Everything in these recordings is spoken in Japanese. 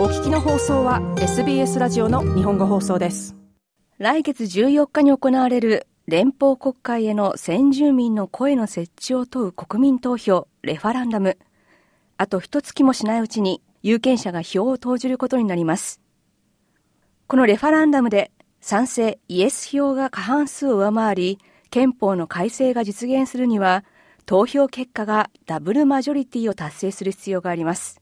お聞きの放送は SBS ラジオの日本語放送です。来月14日に行われる連邦国会への先住民の声の設置を問う国民投票レファランダム。あと一月もしないうちに有権者が票を投じることになります。このレファランダムで賛成イエス票が過半数を上回り憲法の改正が実現するには投票結果がダブルマジョリティを達成する必要があります。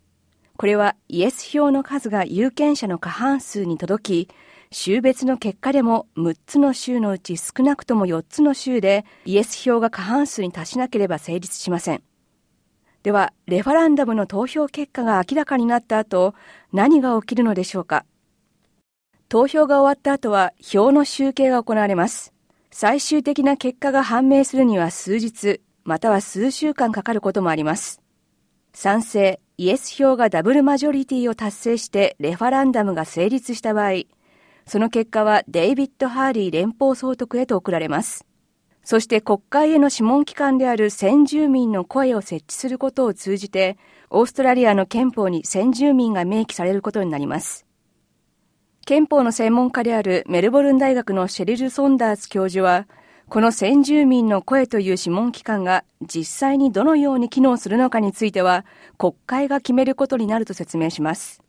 これはイエス票の数が有権者の過半数に届き、州別の結果でも6つの州のうち少なくとも4つの州でイエス票が過半数に達しなければ成立しません。では、レファランダムの投票結果が明らかになった後、何が起きるのでしょうか？投票が終わった後は票の集計が行われます。最終的な結果が判明するには数日、または数週間かかることもあります。賛成、イエス票がダブルマジョリティを達成してレファランダムが成立した場合、その結果はデイビッド・ハーリー連邦総督へと送られます。そして国会への諮問機関である先住民の声を設置することを通じて、オーストラリアの憲法に先住民が明記されることになります。憲法の専門家であるメルボルン大学のシェリル・ソンダース教授は、この先住民の声という諮問機関が実際にどのように機能するのかについては国会が決めることになると説明します。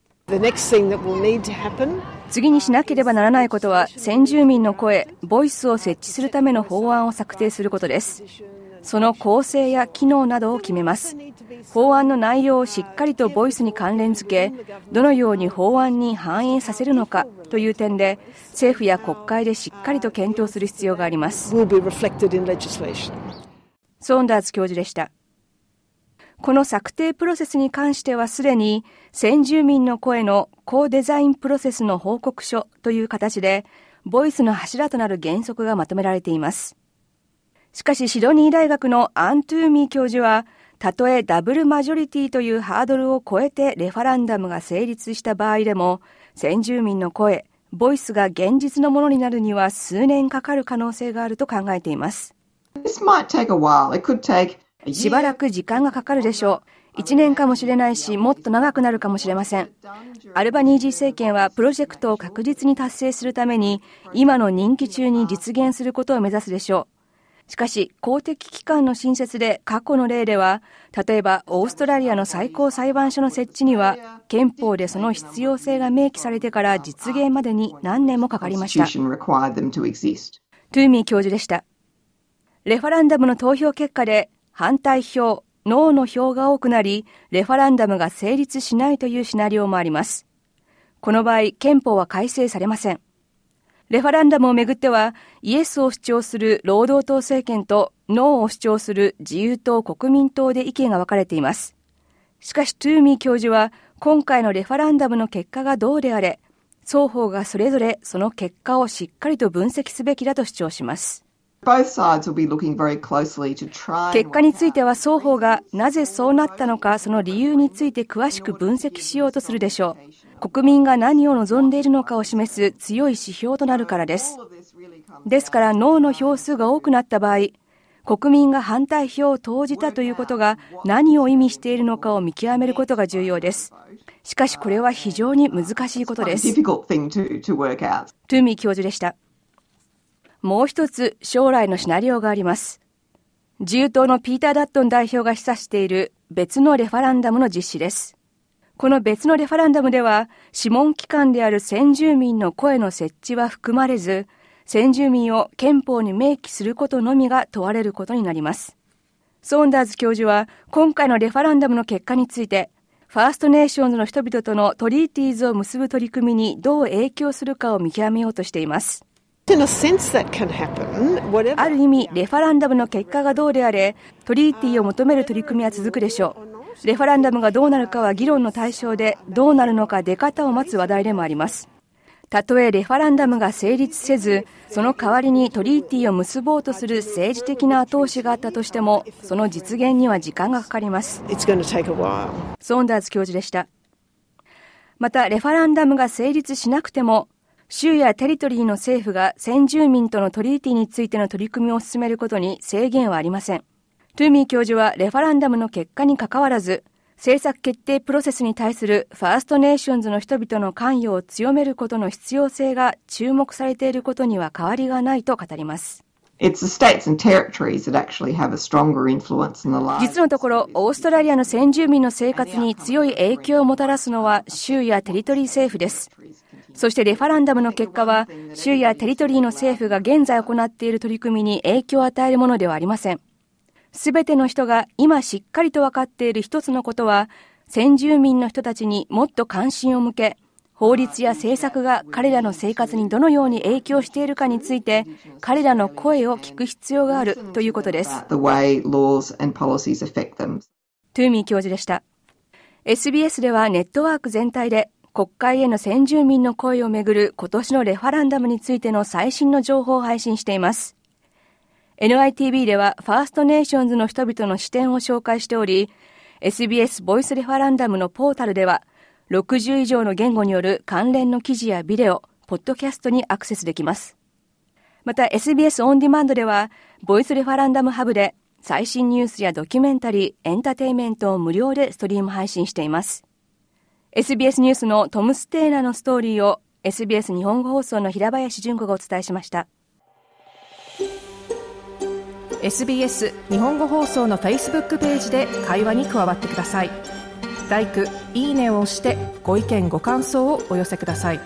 次にしなければならないことは先住民の声、ボイスを設置するための法案を策定することです。その構成や機能などを決めます。法案の内容をしっかりとボイスに関連付け、どのように法案に反映させるのかという点で、政府や国会でしっかりと検討する必要があります。ソーンダーズ教授でした。この策定プロセスに関してはすでに先住民の声のコーデザインプロセスの報告書という形でボイスの柱となる原則がまとめられています。しかしシドニー大学のアントゥーミー教授は、たとえダブルマジョリティというハードルを超えてレファランダムが成立した場合でも、先住民の声、ボイスが現実のものになるには数年かかる可能性があると考えています。しばらく時間がかかるでしょう。1年かもしれないし、もっと長くなるかもしれません。アルバニージー政権はプロジェクトを確実に達成するために、今の任期中に実現することを目指すでしょう。しかし、公的機関の新設で過去の例では、例えばオーストラリアの最高裁判所の設置には、憲法でその必要性が明記されてから実現までに何年もかかりました。トゥーミー教授でした。レファランダムの投票結果で、反対票、ノーの票が多くなり、レファランダムが成立しないというシナリオもあります。この場合、憲法は改正されません。レファランダムをめぐっては、イエスを主張する労働党政権とノーを主張する自由党国民党で意見が分かれています。しかし、トゥーミー教授は、今回のレファランダムの結果がどうであれ、双方がそれぞれその結果をしっかりと分析すべきだと主張します。結果については双方がなぜそうなったのかその理由について詳しく分析しようとするでしょう。国民が何を望んでいるのかを示す強い指標となるからです。ですから、脳の票数が多くなった場合、国民が反対票を投じたということが何を意味しているのかを見極めることが重要です。しかしこれは非常に難しいことです。トゥーミー教授でした。もう一つ将来のシナリオがあります。自由党のピーター・ダットン代表が示唆している別のレファランダムの実施です。この別のレファランダムでは、諮問機関である先住民の声の設置は含まれず、先住民を憲法に明記することのみが問われることになります。ソーンダーズ教授は、今回のレファランダムの結果について、ファーストネーションズの人々との treaties を結ぶ取り組みにどう影響するかを見極めようとしています。ある意味、レファランダムの結果がどうであれ、トリーティーを求める取り組みは続くでしょう。レファランダムがどうなるかは議論の対象で、どうなるのか出方を待つ話題でもあります。たとえレファランダムが成立せず、その代わりにトリーティーを結ぼうとする政治的な後押しがあったとしても、その実現には時間がかかります。ソーンダーズ教授でした。また、レファランダムが成立しなくても、州やテリトリーの政府が先住民との treaty についての取り組みを進めることに制限はありません。トゥーミー教授はレファランダムの結果にかかわらず、政策決定プロセスに対するファーストネーションズの人々の関与を強めることの必要性が注目されていることには変わりがないと語ります。実のところ、オーストラリアの先住民の生活に強い影響をもたらすのは州やテリトリー政府です。そしてレファランダムの結果は、州やテリトリーの政府が現在行っている取り組みに影響を与えるものではありません。すべての人が今しっかりと分かっている一つのことは、先住民の人たちにもっと関心を向け、法律や政策が彼らの生活にどのように影響しているかについて、彼らの声を聞く必要があるということです。トゥーミー教授でした。SBS ではネットワーク全体で国会への先住民の声をめぐる今年のレファランダムについての最新の情報を配信しています。NITV ではファーストネーションズの人々の視点を紹介しており、SBS ボイスレファランダムのポータルでは60以上の言語による関連の記事やビデオ、ポッドキャストにアクセスできます。また SBS On Demand では、 Voice Referendum Hub で最新ニュースやドキュメンタリー、エンターテイメントを無料でストリーム配信しています。SBS ニュースのトム・ステーナのストーリーを SBS 日本語放送の平林純子がお伝えしました。SBS 日本語放送のフェイスブックページで会話に加わってください。「l i」「いいね」を押してご意見ご感想をお寄せください